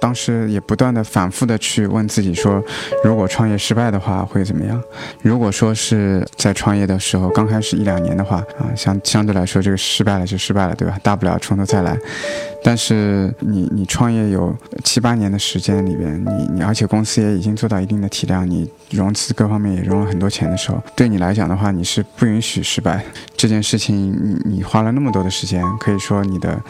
当时也不断的反复的去问自己说，如果创业失败的话会怎么样？如果说是在创业的时候刚开始一两年的话啊，相相对来说这个失败了就失败了，对吧？大不了从头再来。但是你你创业有七八年的时间里边，你你而且公司也已经做到一定的体量，你融资各方面也融了很多钱的时候，对你来讲的话，你是不允许失败这件事情。你你花了那么多的时间，可以说你的。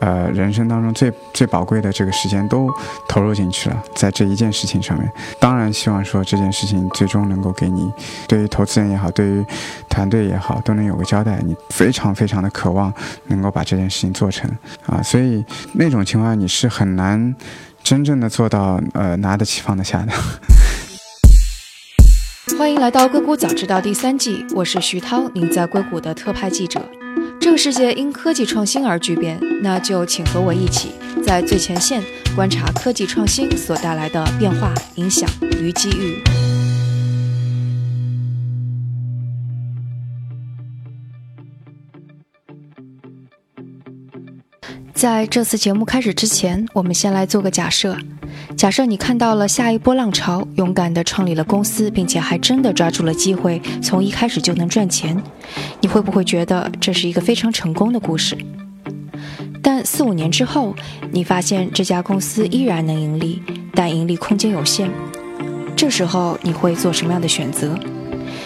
呃，人生当中最最宝贵的这个时间都投入进去了，在这一件事情上面。当然，希望说这件事情最终能够给你，对于投资人也好，对于团队也好，都能有个交代。你非常非常的渴望能够把这件事情做成啊，所以那种情况你是很难真正的做到呃拿得起放得下的。欢迎来到硅谷早知道第三季，我是徐涛，您在硅谷的特派记者。这个世界因科技创新而巨变，那就请和我一起在最前线观察科技创新所带来的变化、影响与机遇。在这次节目开始之前，我们先来做个假设。假设你看到了下一波浪潮，勇敢地创立了公司，并且还真的抓住了机会，从一开始就能赚钱，你会不会觉得这是一个非常成功的故事？但四五年之后，你发现这家公司依然能盈利，但盈利空间有限，这时候你会做什么样的选择？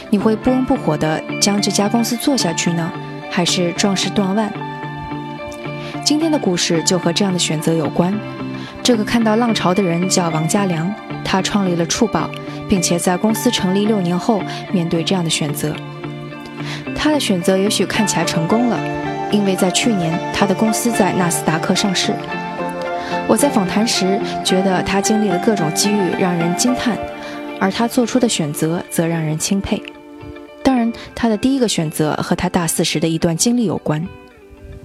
你会不温不火地将这家公司做下去呢，还是壮士断腕？今天的故事就和这样的选择有关。这个看到浪潮的人叫王家良，他创立了触宝，并且在公司成立六年后，面对这样的选择，他的选择也许看起来成功了，因为在去年他的公司在纳斯达克上市。我在访谈时觉得他经历了各种机遇，让人惊叹，而他做出的选择则让人钦佩。当然，他的第一个选择和他大四时的一段经历有关。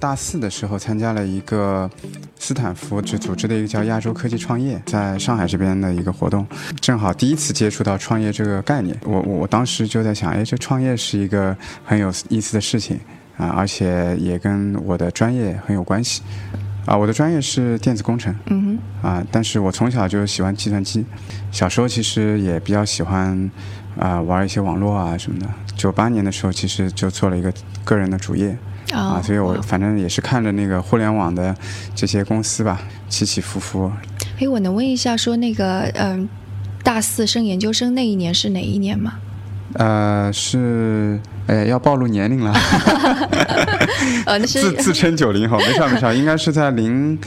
大四的时候参加了一个斯坦福就组织的一个叫亚洲科技创业，在上海这边的一个活动，正好第一次接触到创业这个概念。我我当时就在想，哎，这创业是一个很有意思的事情啊，而且也跟我的专业很有关系啊。我的专业是电子工程，嗯哼，啊，但是我从小就喜欢计算机，小时候其实也比较喜欢啊玩一些网络啊什么的。九八年的时候，其实就做了一个个人的主业。啊，所以我反正也是看着那个互联网的这些公司吧，起起伏伏。哎，我能问一下，说那个嗯，大四升研究生那一年是哪一年吗？呃，是，哎，要暴露年龄了。呃，那是自自称九零后，没事没事，应该是在零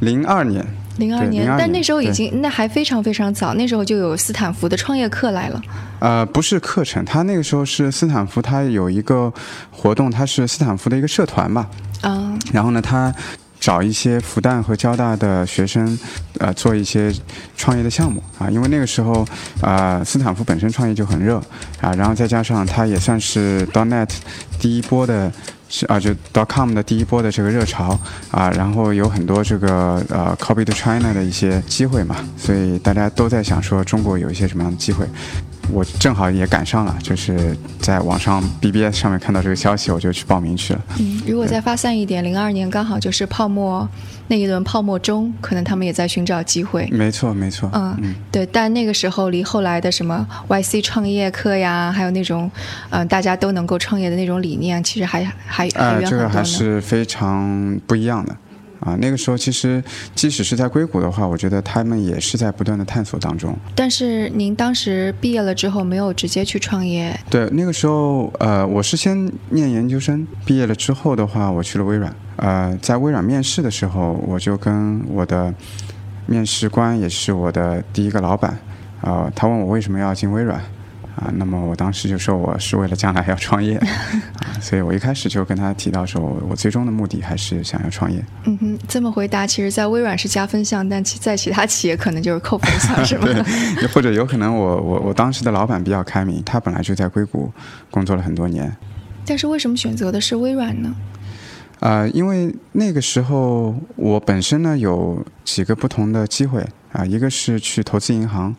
零二年。零二年，但那时候已经那还非常非常早，那时候就有斯坦福的创业课来了。呃，不是课程，他那个时候是斯坦福，他有一个活动，他是斯坦福的一个社团吧。啊。然后呢，他找一些复旦和交大的学生，呃，做一些创业的项目啊。因为那个时候，啊，斯坦福本身创业就很热啊，然后再加上他也算是 .net 第一波的。是啊，就 dot com 的第一波的这个热潮啊，然后有很多这个呃 copy to China 的一些机会嘛，所以大家都在想说中国有一些什么样的机会。我正好也赶上了，就是在网上 BBS 上面看到这个消息，我就去报名去了。嗯，如果再发散一点，零二年刚好就是泡沫那一轮泡沫中，可能他们也在寻找机会。没错，没错。嗯，对。但那个时候离后来的什么 YC 创业课呀，还有那种嗯大家都能够创业的那种理念，其实还还还远很多这个还是非常不一样的。啊，那个时候其实即使是在硅谷的话，我觉得他们也是在不断的探索当中。但是您当时毕业了之后没有直接去创业？对，那个时候呃，我是先念研究生，毕业了之后的话，我去了微软。呃，在微软面试的时候，我就跟我的面试官，也是我的第一个老板，啊，他问我为什么要进微软。啊，那么我当时就说我是为了将来要创业，啊，所以我一开始就跟他提到说，我最终的目的还是想要创业。嗯哼，这么回答，其实，在微软是加分项，但其在其他企业可能就是扣分项，是吗？对，或者有可能我我我当时的老板比较开明，他本来就在硅谷工作了很多年。但是为什么选择的是微软呢？啊，因为那个时候我本身呢有几个不同的机会啊，一个是去投资银行，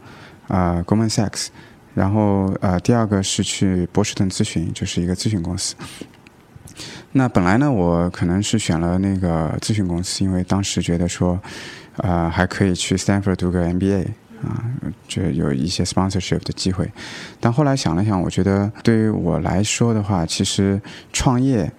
啊，Goldman Sachs。然后，呃，第二个是去波士顿咨询，就是一个咨询公司。那本来呢，我可能是选了那个咨询公司，因为当时觉得说，呃，还可以去 Stanford 读个 MBA 啊，就有一些 sponsorship 的机会。但后来想了想，我觉得对于我来说的话，其实创业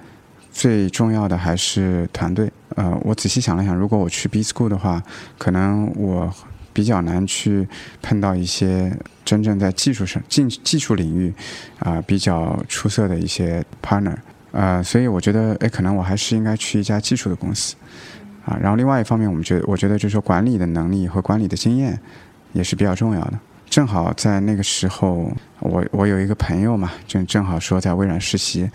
最重要的还是团队。呃，我仔细想了想，如果我去 B School 的话，可能我比较难去碰到一些真正在技术上、技技术领域啊比较出色的一些 partner。呃，所以我觉得，哎，可能我还是应该去一家技术的公司啊。然后另外一方面，我们觉得，我觉得就是说管理的能力和管理的经验也是比较重要的。正好在那个时候，我我有一个朋友嘛，正正好说在微软实习，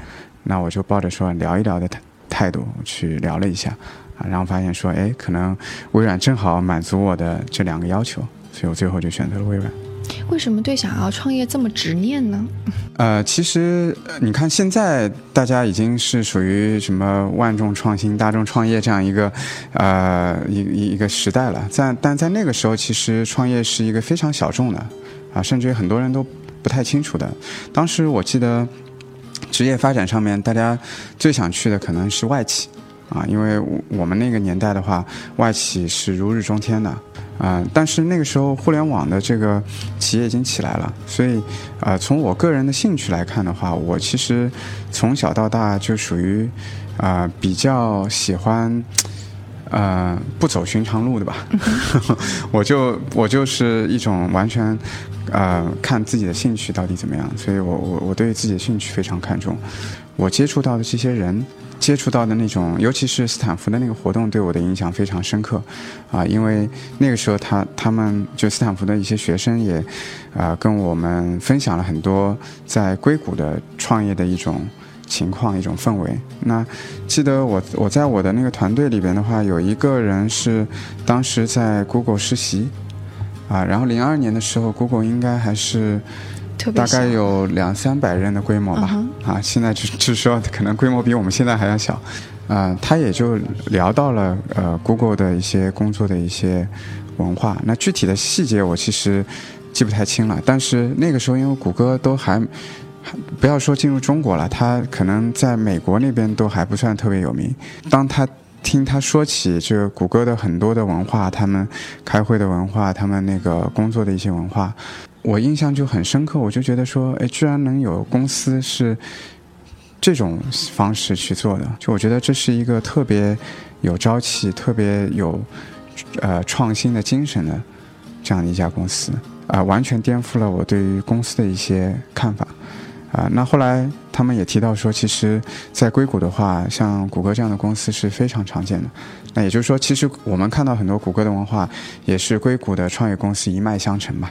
那我就抱着说聊一聊的态态度去聊了一下啊，然后发现说，哎，可能微软正好满足我的这两个要求，所以我最后就选择了微软。为什么对想要创业这么执念呢？呃，其实你看，现在大家已经是属于什么万众创新、大众创业这样一个呃一一一个时代了。在但在那个时候，其实创业是一个非常小众的啊，甚至于很多人都不太清楚的。当时我记得职业发展上面，大家最想去的可能是外企啊，因为我们那个年代的话，外企是如日中天的。啊，但是那个时候互联网的这个企业已经起来了，所以，呃，从我个人的兴趣来看的话，我其实从小到大就属于，啊，比较喜欢，呃，不走寻常路的吧。我就我就是一种完全，呃，看自己的兴趣到底怎么样，所以我我我对自己的兴趣非常看重，我接触到的这些人。接触到的那种，尤其是斯坦福的那个活动，对我的影响非常深刻，啊，因为那个时候他他们就斯坦福的一些学生也，啊，跟我们分享了很多在硅谷的创业的一种情况、一种氛围。那记得我我在我的那个团队里边的话，有一个人是当时在 Google 实习，啊，然后零二年的时候，Google 应该还是。大概有两三百人的规模吧，啊，现在就就 说可能规模比我们现在还要小，啊，他也就聊到了呃，Google 的一些工作的一些文化，那具体的细节我其实记不太清了，但是那个时候因为谷歌都还不要说进入中国了，他可能在美国那边都还不算特别有名，当他。听他说起这个谷歌的很多的文化，他们开会的文化，他们那个工作的一些文化，我印象就很深刻。我就觉得说，哎，居然能有公司是这种方式去做的，就我觉得这是一个特别有朝气、特别有呃创新的精神的这样的一家公司啊，完全颠覆了我对于公司的一些看法。啊，那后来他们也提到说，其实，在硅谷的话，像谷歌这样的公司是非常常见的。那也就是说，其实我们看到很多谷歌的文化，也是硅谷的创业公司一脉相承嘛。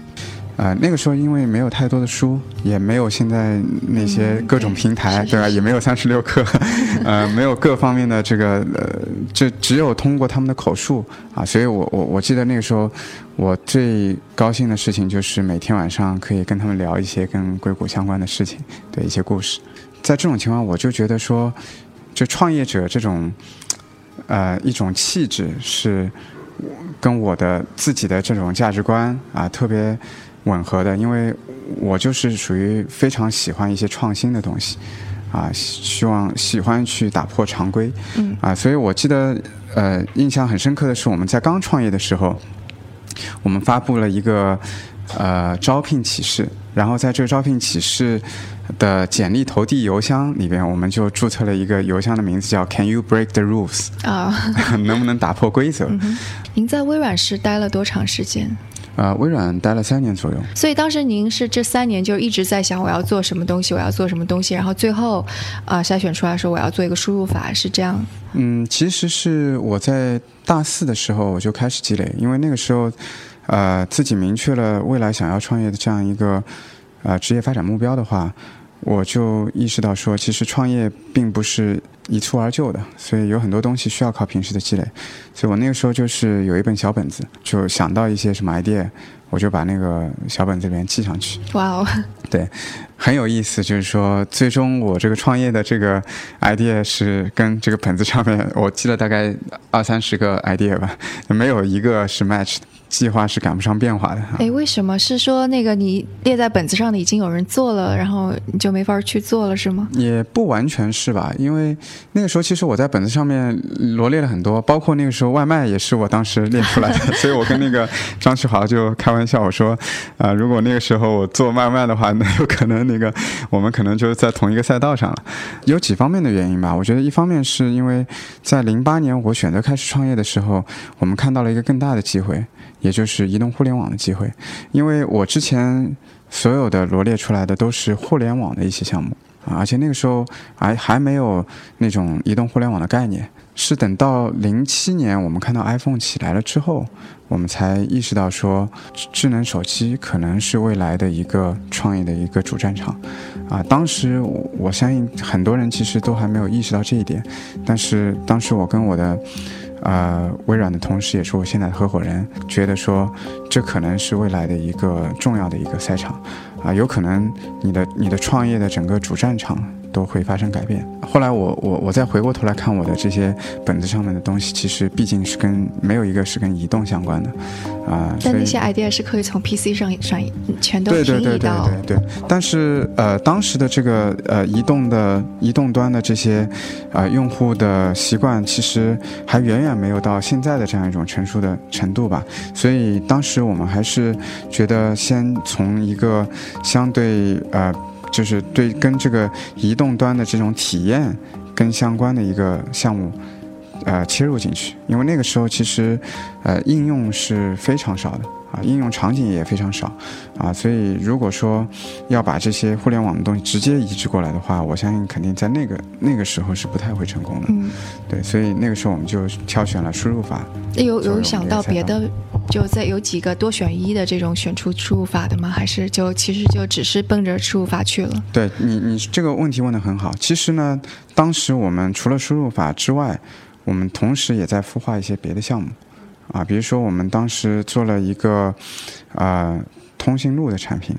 呃，那个时候因为没有太多的书，也没有现在那些各种平台，对吧？也没有三十六课，呃，没有各方面的这个，呃，就只有通过他们的口述啊。所以我我我记得那个时候，我最高兴的事情就是每天晚上可以跟他们聊一些跟硅谷相关的事情，的一些故事。在这种情况，我就觉得说，就创业者这种，呃，一种气质是跟我的自己的这种价值观啊特别。吻合的，因为我就是属于非常喜欢一些创新的东西，啊，希望喜欢去打破常规，嗯，啊，所以我记得，呃，印象很深刻的是我们在刚创业的时候，我们发布了一个呃招聘启事，然后在这个招聘启事的简历投递邮箱里边，我们就注册了一个邮箱的名字叫 Can you break the rules？啊，能不能打破规则？您在微软是待了多长时间？呃，微软待了三年左右，所以当时您是这三年就一直在想我要做什么东西，我要做什么东西，然后最后啊筛选出来说我要做一个输入法，是这样。嗯，其实是我在大四的时候我就开始积累，因为那个时候呃自己明确了未来想要创业的这样一个呃职业发展目标的话。我就意识到说，其实创业并不是一蹴而就的，所以有很多东西需要靠平时的积累。所以我那个时候就是有一本小本子，就想到一些什么 idea，我就把那个小本子里面记上去。哇哦，对，很有意思。就是说，最终我这个创业的这个 idea 是跟这个本子上面我记了大概二三十个 idea 吧，没有一个是 match 的。计划是赶不上变化的。哎，为什么是说那个你列在本子上的已经有人做了，然后你就没法去做了，是吗？也不完全是吧，因为那个时候其实我在本子上面罗列了很多，包括那个时候外卖也是我当时列出来的，所以我跟那个张志豪就开玩笑，我说，啊，如果那个时候我做外卖的话，那有可能那个我们可能就是在同一个赛道上了。有几方面的原因吧，我觉得一方面是因为在零八年我选择开始创业的时候，我们看到了一个更大的机会。也就是移动互联网的机会，因为我之前所有的罗列出来的都是互联网的一些项目啊，而且那个时候还还没有那种移动互联网的概念，是等到零七年我们看到 iPhone 起来了之后，我们才意识到说智能手机可能是未来的一个创业的一个主战场啊。当时我相信很多人其实都还没有意识到这一点，但是当时我跟我的。呃，微软的同事也是我现在的合伙人，觉得说这可能是未来的一个重要的一个赛场，啊，有可能你的你的创业的整个主战场。都会发生改变。后来我我我再回过头来看我的这些本子上面的东西，其实毕竟是跟没有一个是跟移动相关的，啊。但那些 idea 是可以从 PC 上转移，全都平移到。对对对对对对。但是呃，当时的这个呃移动的移动端的这些啊用户的习惯，其实还远远没有到现在的这样一种成熟的程度吧。所以当时我们还是觉得先从一个相对呃。就是对跟这个移动端的这种体验跟相关的一个项目，呃，切入进去，因为那个时候其实，呃，应用是非常少的。啊，应用场景也非常少，啊，所以如果说要把这些互联网的东西直接移植过来的话，我相信肯定在那个那个时候是不太会成功的。嗯，对，所以那个时候我们就挑选了输入法。有有想到别的，就在有几个多选一的这种选出输入法的吗？还是就其实就只是奔着输入法去了？对你，你这个问题问得很好。其实呢，当时我们除了输入法之外，我们同时也在孵化一些别的项目。啊，比如说我们当时做了一个，呃，通讯录的产品。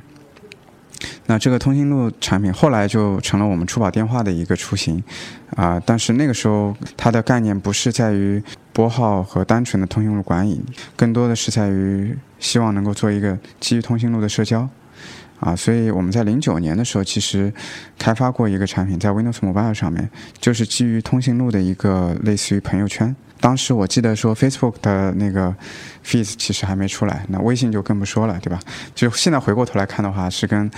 那这个通讯录产品后来就成了我们出保电话的一个雏形，啊，但是那个时候它的概念不是在于拨号和单纯的通讯录管理，更多的是在于希望能够做一个基于通讯录的社交，啊，所以我们在零九年的时候其实开发过一个产品，在 Windows Mobile 上面，就是基于通讯录的一个类似于朋友圈。当时我记得说，Facebook 的那个 Feed 其实还没出来，那微信就更不说了，对吧？就现在回过头来看的话，是跟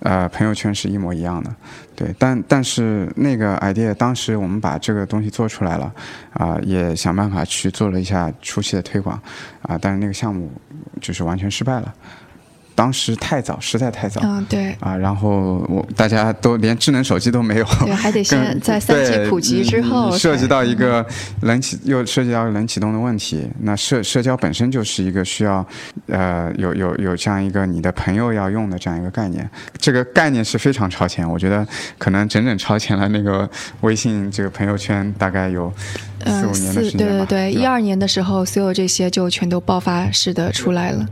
呃朋友圈是一模一样的，对。但但是那个 idea 当时我们把这个东西做出来了，啊，也想办法去做了一下初期的推广，啊，但是那个项目就是完全失败了。当时太早，实在太早。嗯，对。啊，然后我大家都连智能手机都没有。对，还得先在三 G 普及之后。涉及到一个冷启，又涉及到冷启动的问题。那社社交本身就是一个需要，呃，有有有这样一个你的朋友要用的这样一个概念。这个概念是非常超前，我觉得可能整整超前了那个微信这个朋友圈，大概有。嗯，四对对对，一二年的时候，所有这些就全都爆发式的出来了，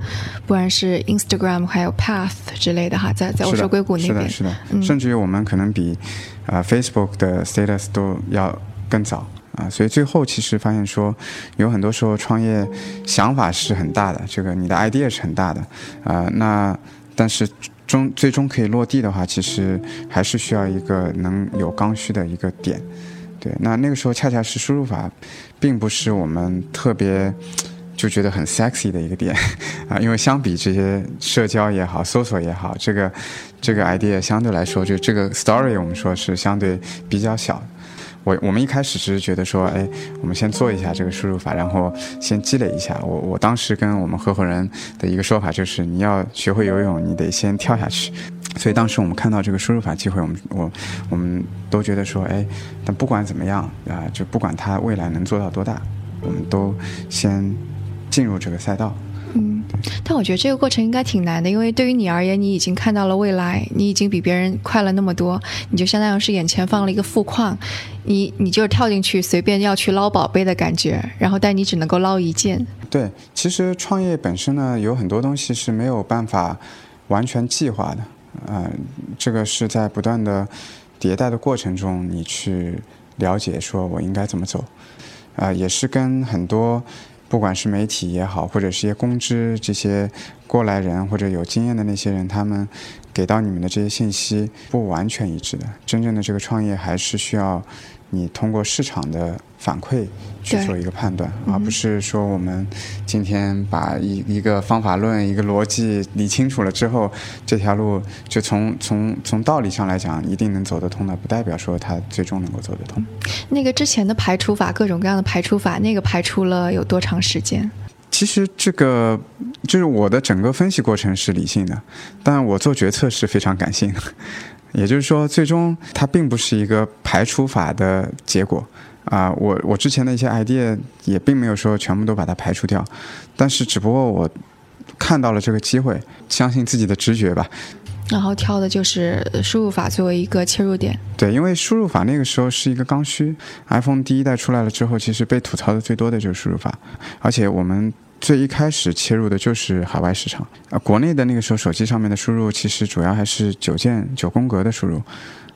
不然是 Instagram 还有 Path 之类的哈，在在我说硅谷那边，是的，是的，甚至于我们可能比啊 Facebook 的 Status 都要更早啊，所以最后其实发现说，有很多时候创业想法是很大的，这个你的 idea 是很大的啊，那但是终最终可以落地的话，其实还是需要一个能有刚需的一个点。对，那那个时候恰恰是输入法，并不是我们特别就觉得很 sexy 的一个点啊，因为相比这些社交也好、搜索也好，这个这个 idea 相对来说，就这个 story 我们说是相对比较小。我我们一开始只是觉得说，哎，我们先做一下这个输入法，然后先积累一下。我我当时跟我们合伙人的一个说法就是，你要学会游泳，你得先跳下去。所以当时我们看到这个输入法机会，我们我我们都觉得说，哎，但不管怎么样啊，就不管它未来能做到多大，我们都先进入这个赛道。嗯，但我觉得这个过程应该挺难的，因为对于你而言，你已经看到了未来，你已经比别人快了那么多，你就相当于是眼前放了一个富矿，你 你就是跳进去随便要去捞宝贝的感觉，然后但你只能够捞一件。对，其实创业本身呢，有很多东西是没有办法完全计划的。啊，这个是在不断的迭代的过程中，你去了解说我应该怎么走，啊，也是跟很多不管是媒体也好，或者是一些公知这些过来人或者有经验的那些人，他们给到你们的这些信息不完全一致的。真正的这个创业还是需要你通过市场的反馈去做一个判断，嗯而不是说我们今天把一一个方法论、一个逻辑理清楚了之后，这条路就从从从道理上来讲一定能走得通的，不代表说它最终能够走得通。那个之前的排除法，各种各样的排除法，那个排除了有多长时间？其实这个就是我的整个分析过程是理性的，但我做决策是非常感性的。也就是说，最终它并不是一个排除法的结果啊、我我之前的一些 idea 也并没有说全部都把它排除掉，但是只不过我看到了这个机会，相信自己的直觉吧。然后挑的就是输入法作为一个切入点。对，因为输入法那个时候是一个刚需，iPhone 第一代出来了之后，其实被吐槽的最多的就是输入法，而且我们最一开始切入的就是海外市场，啊、国内的那个时候手机上面的输入其实主要还是九键九宫格的输入，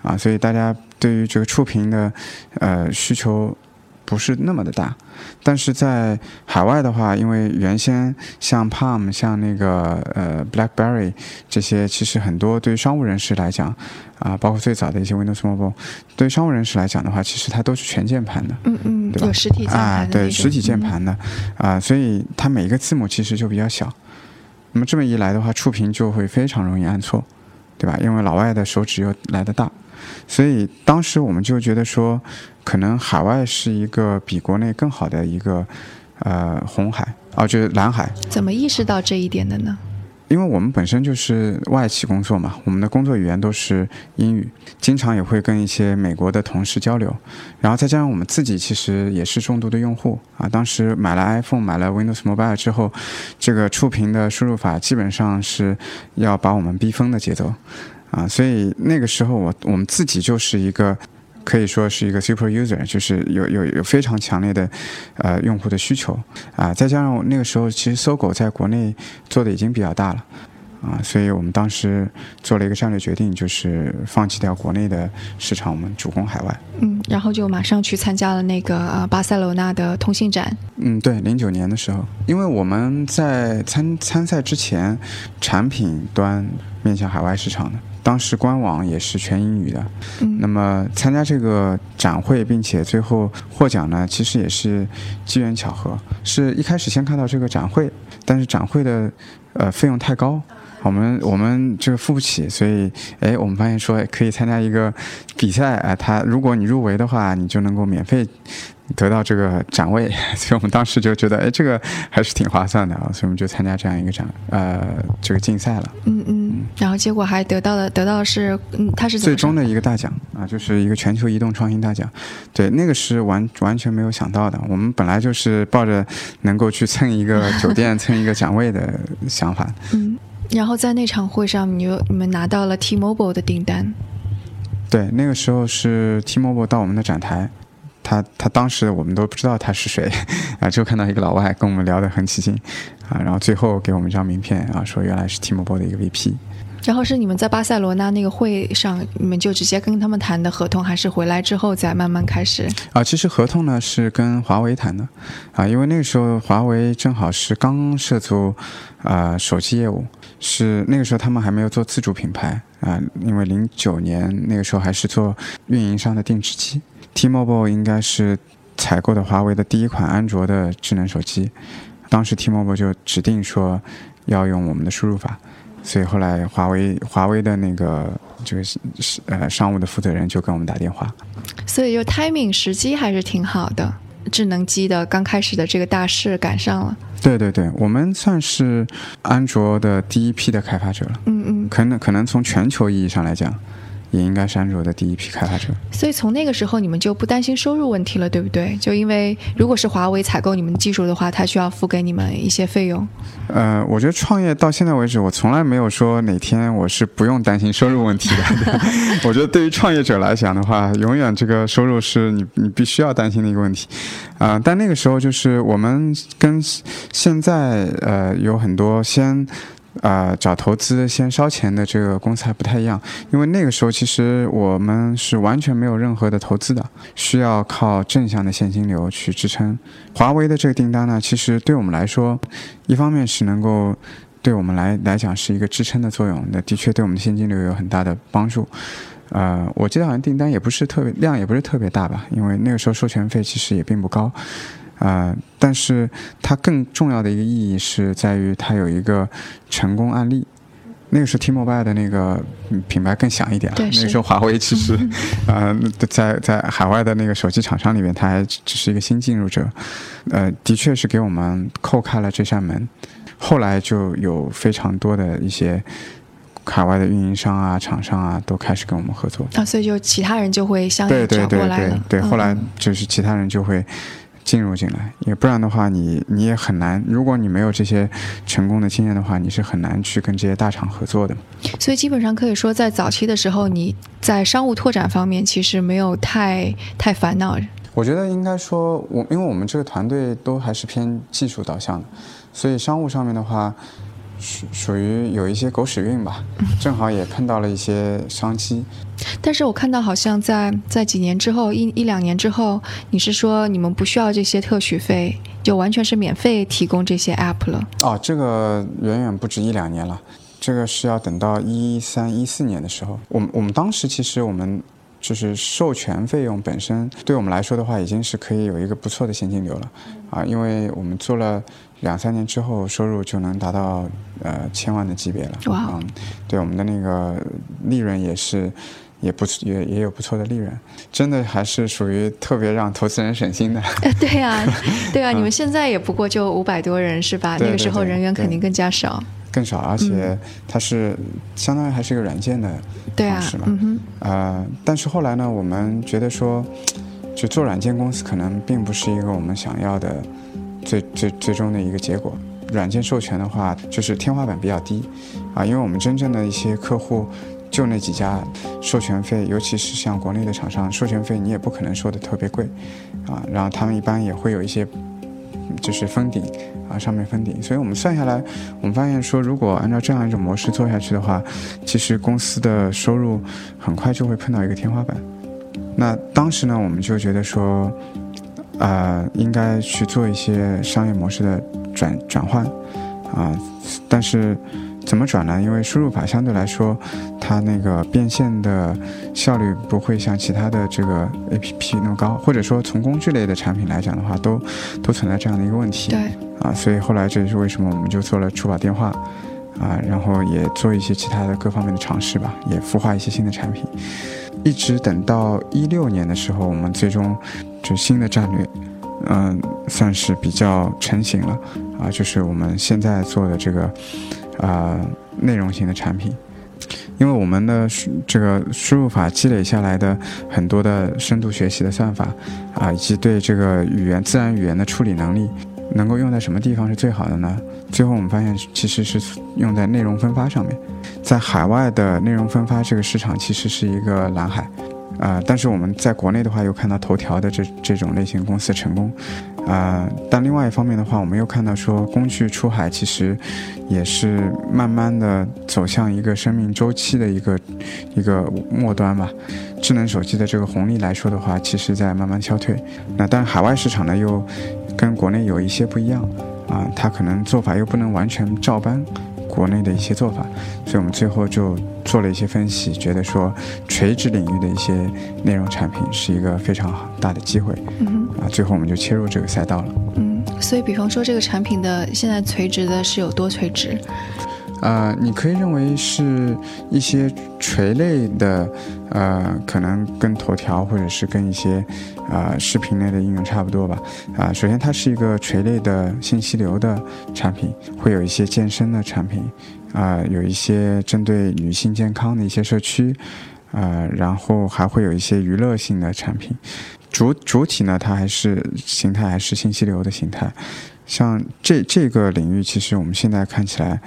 啊，所以大家对于这个触屏的呃需求不是那么的大，但是在海外的话，因为原先像 Palm、像那个呃 BlackBerry 这些，其实很多对于商务人士来讲，啊，包括最早的一些 Windows Mobile，对于商务人士来讲的话，其实它都是全键盘的。嗯嗯，对吧有实体键盘啊，对，实体键嗯盘的啊，所以它每一个字母其实就比较小。那么这么一来的话，触屏就会非常容易按错，对吧？因为老外的手指又来的大，所以当时我们就觉得说，可能海外是一个比国内更好的一个呃红海啊，就是蓝海。怎么意识到这一点的呢？因为我们本身就是外企工作嘛，我们的工作语言都是英语，经常也会跟一些美国的同事交流，然后再加上我们自己其实也是重度的用户啊。当时买了 iPhone，买了 Windows Mobile 之后，这个触屏的输入法基本上是要把我们逼疯的节奏啊，所以那个时候我我们自己就是一个。可以说是一个 super user，就是有有有非常强烈的呃用户的需求啊，再加上那个时候其实搜狗在国内做的已经比较大了啊，所以我们当时做了一个战略决定，就是放弃掉国内的市场，我们主攻海外。嗯，然后就马上去参加了那个呃巴塞罗那的通信展。嗯，对，零九年的时候，因为我们在参参赛之前，产品端面向海外市场的，当时官网也是全英语的。嗯那么参加这个展会，并且最后获奖呢，其实也是机缘巧合，是一开始先看到这个展会，但是展会的呃费用太高。我们我们这个付不起，所以哎，我们发现说哎可以参加一个比赛啊，它如果你入围的话，你就能够免费得到这个展位，所以我们当时就觉得哎，这个还是挺划算的啊，所以我们就参加这样一个展呃这个竞赛了。嗯嗯，然后结果还得到了得到的是嗯，他是最终的一个大奖啊，就是一个全球移动创新大奖。对，那个是完完全没有想到的。我们本来就是抱着能够去蹭一个酒店、蹭一个展位的想法。嗯，然后在那场会上，你又你们拿到了 T-Mobile 的订单。对，那个时候是 T-Mobile 到我们的展台，他他当时我们都不知道他是谁啊，就看到一个老外跟我们聊得很起劲啊，然后最后给我们一张名片啊，说原来是 T-Mobile 的一个 VP。然后是你们在巴塞罗那那个会上，你们就直接跟他们谈的合同，还是回来之后再慢慢开始？啊，其实合同呢是跟华为谈的，啊，因为那个时候华为正好是刚涉足啊、手机业务，是那个时候他们还没有做自主品牌啊，因为零九年那个时候还是做运营商的定制机，T-Mobile 应该是采购的华为的第一款安卓的智能手机，当时 T-Mobile 就指定说要用我们的输入法。所以后来华为华为的那个这个是是呃商务的负责人就跟我们打电话，所以就 timing 时机还是挺好的，智能机的刚开始的这个大势赶上了。对对对，我们算是安卓的第一批的开发者了。嗯嗯，可能可能从全球意义上来讲，也应该是安卓的第一批开发者。所以从那个时候你们就不担心收入问题了，对不对？就因为如果是华为采购你们的技术的话，它需要付给你们一些费用。呃，我觉得创业到现在为止，我从来没有说哪天我是不用担心收入问题的。我觉得对于创业者来讲的话，永远这个收入是你你必须要担心的一个问题。啊、但那个时候就是我们跟现在呃有很多先呃，找投资先烧钱的这个公司还不太一样，因为那个时候其实我们是完全没有任何的投资的，需要靠正向的现金流去支撑。华为的这个订单呢，其实对我们来说，一方面是能够对我们来来讲是一个支撑的作用，那的确对我们的现金流有很大的帮助。呃，我记得好像订单也不是特别量，也不是特别大吧，因为那个时候授权费其实也并不高。啊，但是它更重要的一个意义是在于它有一个成功案例。那个时候 T-Mobile 的那个品牌更响一点了。那个时候华为其实，呃，在在海外的那个手机厂商里面，它还只是一个新进入者。呃，的确是给我们叩开了这扇门。后来就有非常多的一些海外的运营商啊、厂商啊，都开始跟我们合作。啊，所以就其他人就会相应找过来了。对，后来就是其他人就会。进入进来，也不然的话，你你也很难。如果你没有这些成功的经验的话，你是很难去跟这些大厂合作的。所以基本上可以说，在早期的时候，你在商务拓展方面其实没有太太烦恼。我觉得应该说，我因为我们这个团队都还是偏技术导向的，所以商务上面的话。属属于有一些狗屎运吧，正好也碰到了一些商机。但是我看到好像在在几年之后，一一两年之后，你是说你们不需要这些特许费，就完全是免费提供这些 app 了？哦，这个远远不止一两年了，这个是要等到一三一四年的时候。我们我们当时其实我们就是授权费用本身，对我们来说的话，已经是可以有一个不错的现金流了啊，因为我们做了。两三年之后，收入就能达到呃千万的级别了。哇！嗯，对，我们的那个利润也是，也不也也有不错的利润，真的还是属于特别让投资人省心的。对呀，对啊，你们现在也不过就五百多人是吧？那个时候人员肯定更加少。更少，而且它是相当于还是一个软件的方式嘛。嗯哼。呃，但是后来呢，我们觉得说，就做软件公司可能并不是一个我们想要的。最最最终的一个结果，软件授权的话，就是天花板比较低，啊，因为我们真正的一些客户就那几家，授权费，尤其是像国内的厂商，授权费你也不可能收的特别贵，啊，然后他们一般也会有一些，就是封顶，啊，上面封顶，所以我们算下来，我们发现说，如果按照这样一种模式做下去的话，其实公司的收入很快就会碰到一个天花板。那当时呢，我们就觉得说。呃，应该去做一些商业模式的转转换，啊，但是怎么转呢？因为输入法相对来说，它那个变现的效率不会像其他的这个 APP 那么高，或者说从工具类的产品来讲的话，都都存在这样的一个问题。对。啊，所以后来这也是为什么我们就做了触宝电话，啊，然后也做一些其他的各方面的尝试吧，也孵化一些新的产品。一直等到一六年的时候，我们最终就新的战略，嗯，算是比较成型了啊，就是我们现在做的这个啊内容型的产品，因为我们的这个输入法积累下来的很多的深度学习的算法啊，以及对这个语言自然语言的处理能力，能够用在什么地方是最好的呢？最后我们发现，其实是用在内容分发上面。在海外的内容分发这个市场其实是一个蓝海，啊，但是我们在国内的话又看到头条的这这种类型公司成功，啊，但另外一方面的话，我们又看到说工具出海其实也是慢慢的走向一个生命周期的一个一个末端吧。智能手机的这个红利来说的话，其实在慢慢消退。那但海外市场呢又跟国内有一些不一样，啊，它可能做法又不能完全照搬。国内的一些做法，所以我们最后就做了一些分析，觉得说垂直领域的一些内容产品是一个非常大的机会，嗯啊，最后我们就切入这个赛道了。嗯，所以比方说这个产品的现在垂直的是有多垂直？呃，你可以认为是一些垂类的，呃，可能跟头条或者是跟一些啊视频类的应用差不多吧。啊，首先它是一个垂类的信息流的产品，会有一些健身的产品，啊，有一些针对女性健康的一些社区，啊，然后还会有一些娱乐性的产品。主主体呢，它还是形态还是信息流的形态。像这这个领域，其实我们现在看起来。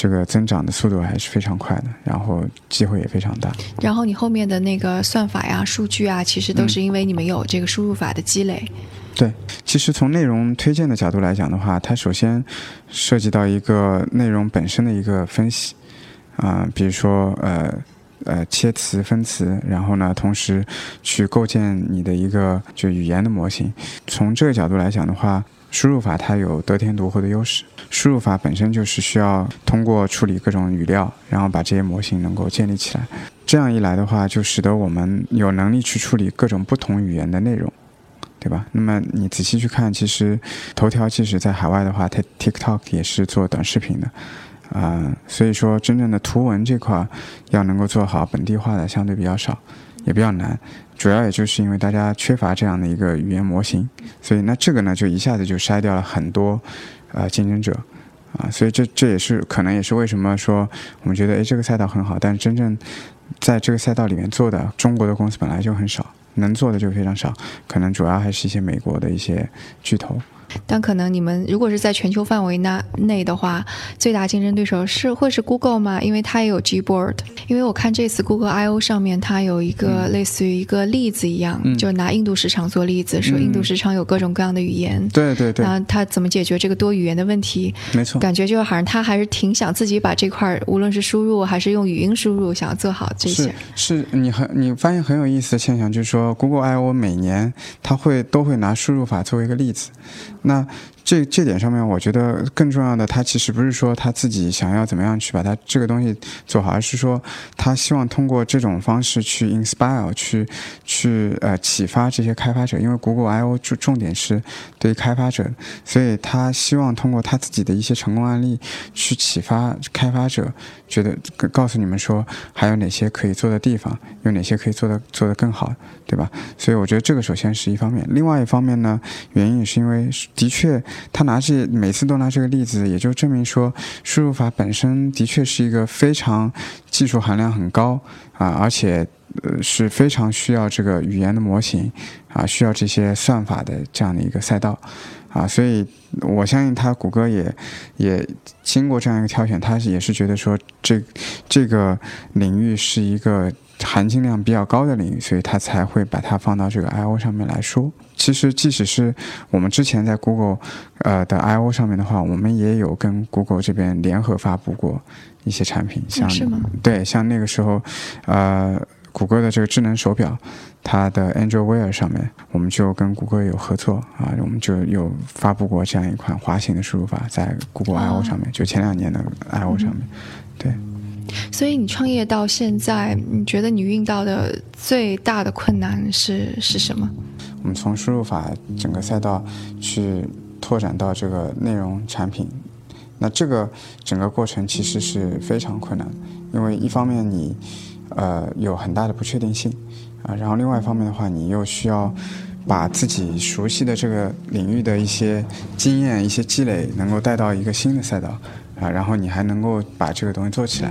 这个增长的速度还是非常快的，然后机会也非常大。然后你后面的那个算法呀、数据啊，其实都是因为你们有这个输入法的积累。对，其实从内容推荐的角度来讲的话，它首先涉及到一个内容本身的一个分析啊、比如说呃呃切词分词，然后呢，同时去构建你的一个就语言的模型。从这个角度来讲的话，输入法它有得天独厚的优势。输入法本身就是需要通过处理各种语料，然后把这些模型能够建立起来。这样一来的话，就使得我们有能力去处理各种不同语言的内容。对吧？那么你仔细去看，其实头条即使在海外的话，它 TikTok 也是做短视频的，啊、所以说真正的图文这块要能够做好本地化的相对比较少，也比较难。主要也就是因为大家缺乏这样的一个语言模型，所以那这个呢就一下子就筛掉了很多呃竞争者。啊，所以这这也是可能也是为什么说我们觉得诶这个赛道很好，但真正在这个赛道里面做的中国的公司本来就很少，能做的就非常少，可能主要还是一些美国的一些巨头。但可能你们如果是在全球范围那内的话，最大竞争对手是会是 Google 吗？因为它也有 Gboard。因为我看这次 Google I/O 上面它有一个类似于一个例子一样，嗯就拿印度市场做例子，说嗯印度市场有各种各样的语言，对对对，那它怎么解决这个多语言的问题？没错。感觉就好像它还是挺想自己把这块，无论是输入还是用语音输入，想要做好这些是。是你很你发现很有意思的现象，就是说 Google I/O 每年它会都会拿输入法作为一个例子。那这这点上面，我觉得更重要的，他其实不是说他自己想要怎么样去把它这个东西做好，而是说他希望通过这种方式去 inspire，去去呃启发这些开发者，因为 Google I/O 重重点是对于开发者，所以他希望通过他自己的一些成功案例去启发开发者，觉得告诉你们说还有哪些可以做的地方，有哪些可以做的做得更好，对吧？所以我觉得这个首先是一方面，另外一方面呢，原因也是因为的确他拿这每次都拿这个例子，也就证明说输入法本身的确是一个非常技术含量很高啊，而且呃是非常需要这个语言的模型啊，需要这些算法的这样的一个赛道啊，所以我相信他谷歌也也经过这样一个挑选，他也是觉得说这这个领域是一个含金量比较高的领域，所以他才会把它放到这个 I/O 上面来说。其实，即使是我们之前在 Google 呃的 I/O 上面的话，我们也有跟 Google 这边联合发布过一些产品，像、是吗？对，像那个时候，呃，谷歌的这个智能手表，它的 Android Wear 上面，我们就跟谷歌有合作啊，我们就有发布过这样一款滑行的输入法在 Google 哦 I/O 上面，就前两年的 I/O 上面。对，所以你创业到现在，你觉得你遇到的最大的困难是是什么？我们从输入法整个赛道去拓展到这个内容产品，那这个整个过程其实是非常困难，因为一方面你呃有很大的不确定性啊，然后另外一方面的话，你又需要把自己熟悉的这个领域的一些经验、一些积累能够带到一个新的赛道啊，然后你还能够把这个东西做起来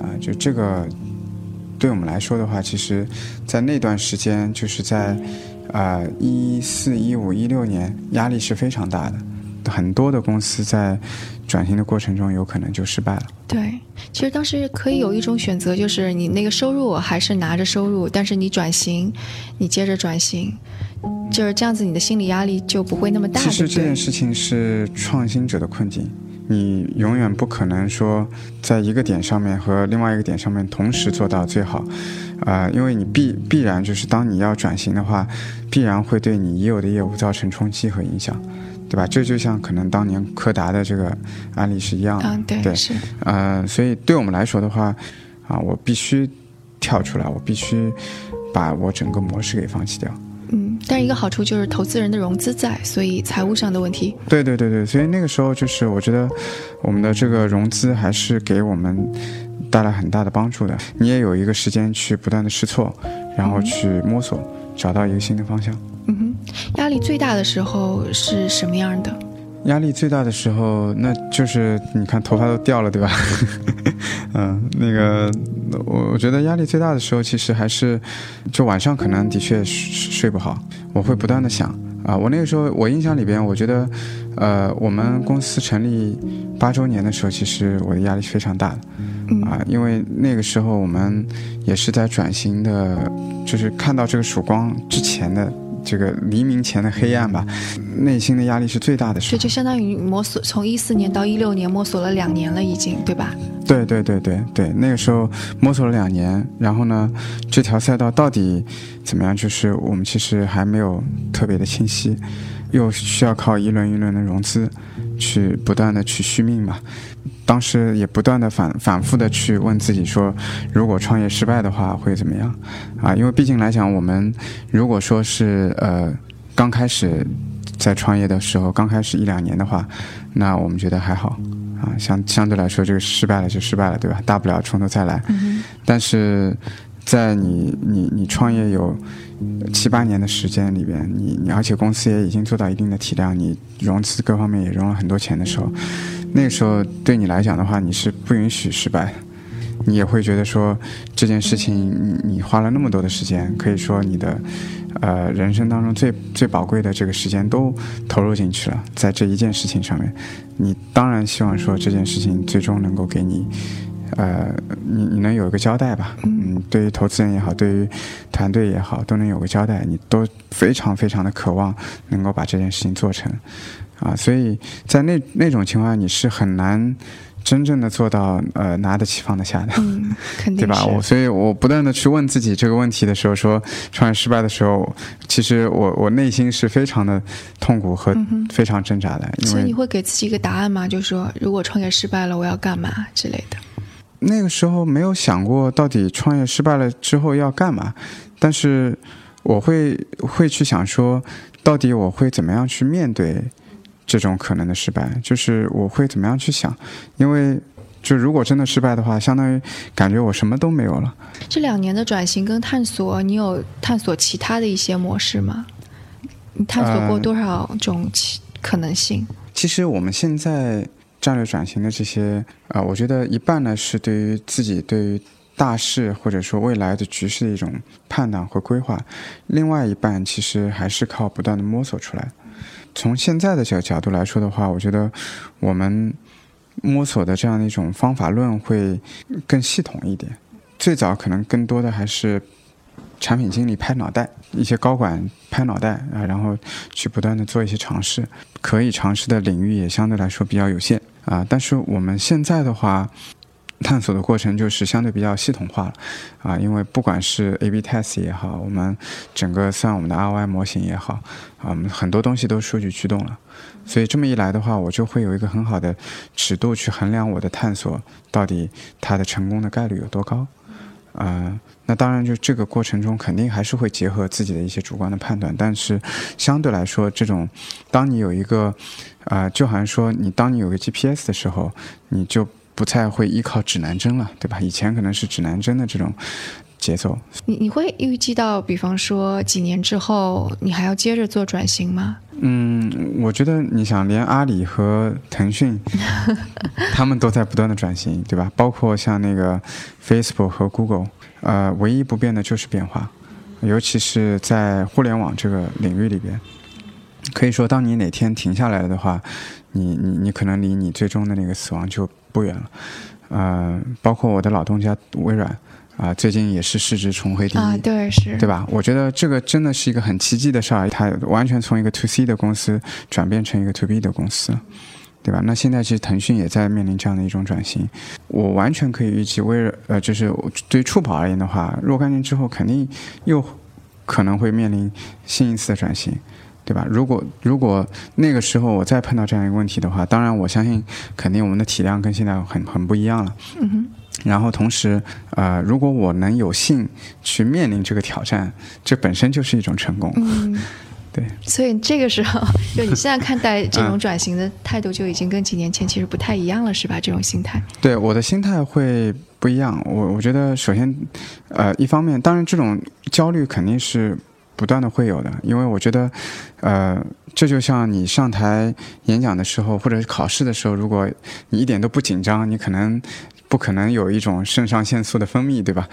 啊，就这个对我们来说的话，其实在那段时间就是在。呃，一四、一五、一六年压力是非常大的，很多的公司在转型的过程中有可能就失败了。对，其实当时可以有一种选择，就是你那个收入还是拿着收入，但是你转型，你接着转型，就是这样子，你的心理压力就不会那么大。其实这件事情是创新者的困境，你永远不可能说在一个点上面和另外一个点上面同时做到最好，啊、因为你必必然就是当你要转型的话，必然会对你已有的业务造成冲击和影响，对吧？这就像可能当年柯达的这个案例是一样的，嗯，对，对是，呃，所以对我们来说的话，啊，我必须跳出来，我必须把我整个模式给放弃掉。嗯，但是一个好处就是投资人的融资在，所以财务上的问题，对对对对，所以那个时候就是我觉得我们的这个融资还是给我们带来很大的帮助的。你也有一个时间去不断的试错，然后去摸索，找到一个新的方向。嗯哼，压力最大的时候是什么样的？压力最大的时候，那就是你看头发都掉了，对吧？嗯，那个我我觉得压力最大的时候，其实还是就晚上可能的确睡睡不好，我会不断的想啊。我那个时候我印象里边，我觉得呃，我们公司成立八周年的时候，其实我的压力是非常大的。嗯啊，因为那个时候我们也是在转型的，就是看到这个曙光之前的这个黎明前的黑暗吧，内心的压力是最大的时候。对就相当于摸索，从一四年到一六年摸索了两年了，已经，对吧？对对对对对，那个时候摸索了两年，然后呢，这条赛道到底怎么样？就是我们其实还没有特别的清晰，又需要靠一轮一轮的融资，去不断的去续命嘛。当时也不断的反反复的去问自己说，如果创业失败的话会怎么样？啊，因为毕竟来讲，我们如果说是呃刚开始在创业的时候，刚开始一两年的话，那我们觉得还好啊，相相对来说这个失败了就失败了，对吧？大不了从头再来。但是在你你你创业有七八年的时间里边，你你而且公司也已经做到一定的体量，你融资各方面也融了很多钱的时候。那个时候对你来讲的话，你是不允许失败，你也会觉得说这件事情你你花了那么多的时间，可以说你的呃人生当中最最宝贵的这个时间都投入进去了，在这一件事情上面，你当然希望说这件事情最终能够给你呃你你能有一个交代吧，嗯，对于投资人也好，对于团队也好，都能有个交代，你都非常非常的渴望能够把这件事情做成。啊，所以在那那种情况下，你是很难真正的做到呃拿得起放得下的，嗯，肯定对吧？我所以，我不断的去问自己这个问题的时候，说创业失败的时候，其实我我内心是非常的痛苦和非常挣扎的。所以你会给自己一个答案吗？就是说，如果创业失败了，我要干嘛之类的？那个时候没有想过到底创业失败了之后要干嘛，但是我会会去想说，到底我会怎么样去面对。这种可能的失败，就是我会怎么样去想？因为就如果真的失败的话，相当于感觉我什么都没有了。这两年的转型跟探索，你有探索其他的一些模式吗？你探索过多少种可能性？其实我们现在战略转型的这些啊，我觉得一半呢是对于自己对于大势或者说未来的局势的一种判断和规划，另外一半其实还是靠不断的摸索出来。从现在的角角度来说的话，我觉得我们摸索的这样的一种方法论会更系统一点。最早可能更多的还是产品经理拍脑袋，一些高管拍脑袋啊，然后去不断的做一些尝试，可以尝试的领域也相对来说比较有限啊。但是我们现在的话。探索的过程就是相对比较系统化了，啊，因为不管是 A/B test 也好，我们整个算我们的 ROI 模型也好，啊，我们很多东西都数据驱动了，所以这么一来的话，我就会有一个很好的尺度去衡量我的探索到底它的成功的概率有多高，啊，那当然就这个过程中肯定还是会结合自己的一些主观的判断，但是相对来说，这种当你有一个，啊，就好像说你当你有个 GPS 的时候，你就。不再会依靠指南针了，对吧？以前可能是指南针的这种节奏。你你会预计到，比方说几年之后，你还要接着做转型吗？嗯，我觉得你想，连阿里和腾讯，他们都在不断的转型，对吧？包括像那个 Facebook 和 Google，呃，唯一不变的就是变化，尤其是在互联网这个领域里边，可以说，当你哪天停下来了的话，你你你可能离你最终的那个死亡就。不远了，呃，包括我的老东家微软，啊，最近也是市值重回第一，啊，对，是，对吧？我觉得这个真的是一个很奇迹的事儿，它完全从一个 to C 的公司转变成一个 to B 的公司，对吧？那现在其实腾讯也在面临这样的一种转型，我完全可以预期微软，呃，就是对于触宝而言的话，若干年之后肯定又可能会面临新一次的转型。对吧？如果如果那个时候我再碰到这样一个问题的话，当然我相信肯定我们的体量跟现在很很不一样了。然后同时，呃，如果我能有幸去面临这个挑战，这本身就是一种成功。嗯。对。所以这个时候，就你现在看待这种转型的态度，就已经跟几年前其实不太一样了，是吧？这种心态。对，我的心态会不一样。我我觉得，首先，呃，一方面，当然这种焦虑肯定是。不断的会有的，因为我觉得，呃，这就像你上台演讲的时候，或者是考试的时候，如果你一点都不紧张，你可能不可能有一种肾上腺素的分泌，对吧？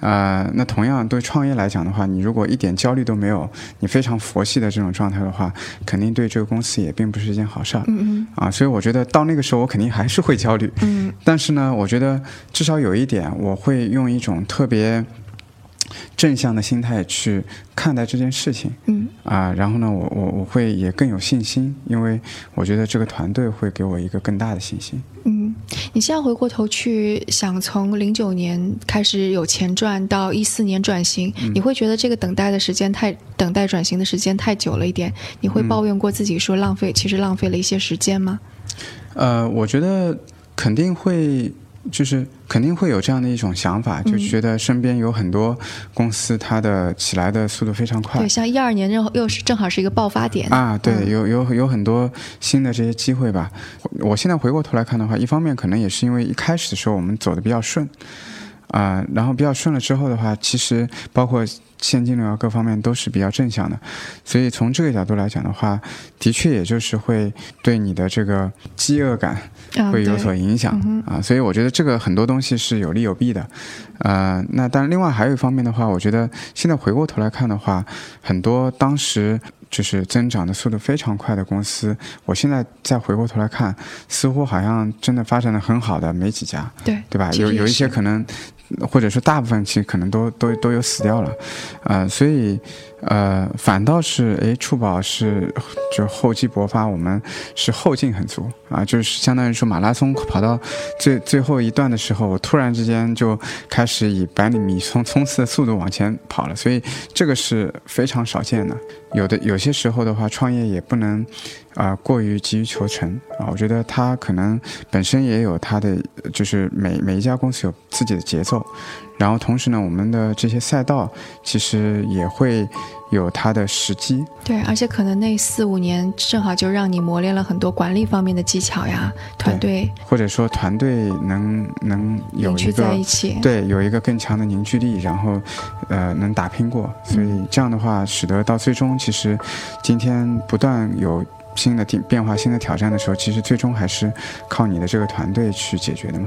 啊，那同样对创业来讲的话，你如果一点焦虑都没有，你非常佛系的这种状态的话，肯定对这个公司也并不是一件好事儿。嗯嗯。啊，所以我觉得到那个时候，我肯定还是会焦虑。嗯。但是呢，我觉得至少有一点，我会用一种特别。正向的心态去看待这件事情。嗯啊，然后呢，我我我会也更有信心，因为我觉得这个团队会给我一个更大的信心。嗯，你现在回过头去想，从零九年开始有钱赚到一四年转型，你会觉得这个等待的时间太等待转型的时间太久了一点？你会抱怨过自己说浪费，其实浪费了一些时间吗？呃，我觉得肯定会。就是肯定会有这样的一种想法，就觉得身边有很多公司，它的起来的速度非常快。对，像一二年又又是正好是一个爆发点啊，对，有有有很多新的这些机会吧。我现在回过头来看的话，一方面可能也是因为一开始的时候我们走的比较顺。啊，然后比较顺了之后的话，其实包括现金流啊各方面都是比较正向的，所以从这个角度来讲的话，的确也就是会对你的这个饥饿感会有所影响啊，所以我觉得这个很多东西是有利有弊的，呃，那但另外还有一方面的话，我觉得现在回过头来看的话，很多当时就是增长的速度非常快的公司，我现在再回过头来看，似乎好像真的发展的很好的没几家，对对吧？有有一些可能。或者说，大部分其实可能都都都有死掉了，呃，所以，呃，反倒是，哎，触宝是就厚积薄发，我们是后劲很足啊，就是相当于说马拉松跑到最最后一段的时候，我突然之间就开始以百米冲冲刺的速度往前跑了，所以这个是非常少见的。有的有些时候的话，创业也不能。啊，过于急于求成啊！我觉得他可能本身也有他的，就是每每一家公司有自己的节奏，然后同时呢，我们的这些赛道其实也会有它的时机。对，而且可能那四五年正好就让你磨练了很多管理方面的技巧呀，团队或者说团队能能有一个对有一个更强的凝聚力，然后呃能打拼过，所以这样的话，使得到最终其实今天不断有。新的变变化、新的挑战的时候，其实最终还是靠你的这个团队去解决的嘛。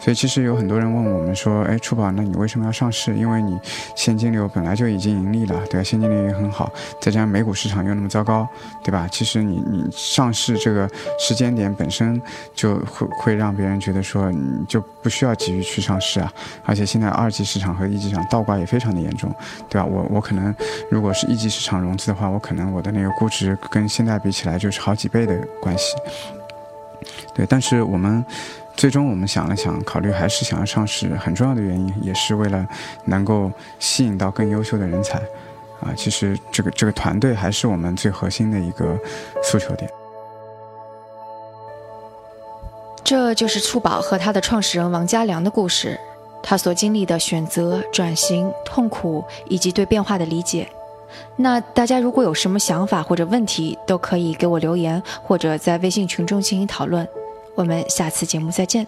所以其实有很多人问我们说：“哎，初宝，那你为什么要上市？因为你现金流本来就已经盈利了，对吧？现金流也很好，再加上美股市场又那么糟糕，对吧？其实你你上市这个时间点本身就会会让别人觉得说你就不需要急于去上市啊。而且现在二级市场和一级市场倒挂也非常的严重，对吧？我我可能如果是一级市场融资的话，我可能我的那个估值跟现在比起来就是好几倍的关系。对，但是我们。最终我们想了想，考虑还是想要上市，很重要的原因也是为了能够吸引到更优秀的人才，啊，其实这个这个团队还是我们最核心的一个诉求点。这就是初宝和他的创始人王家良的故事，他所经历的选择、转型、痛苦以及对变化的理解。那大家如果有什么想法或者问题，都可以给我留言，或者在微信群中进行讨论。我们下次节目再见。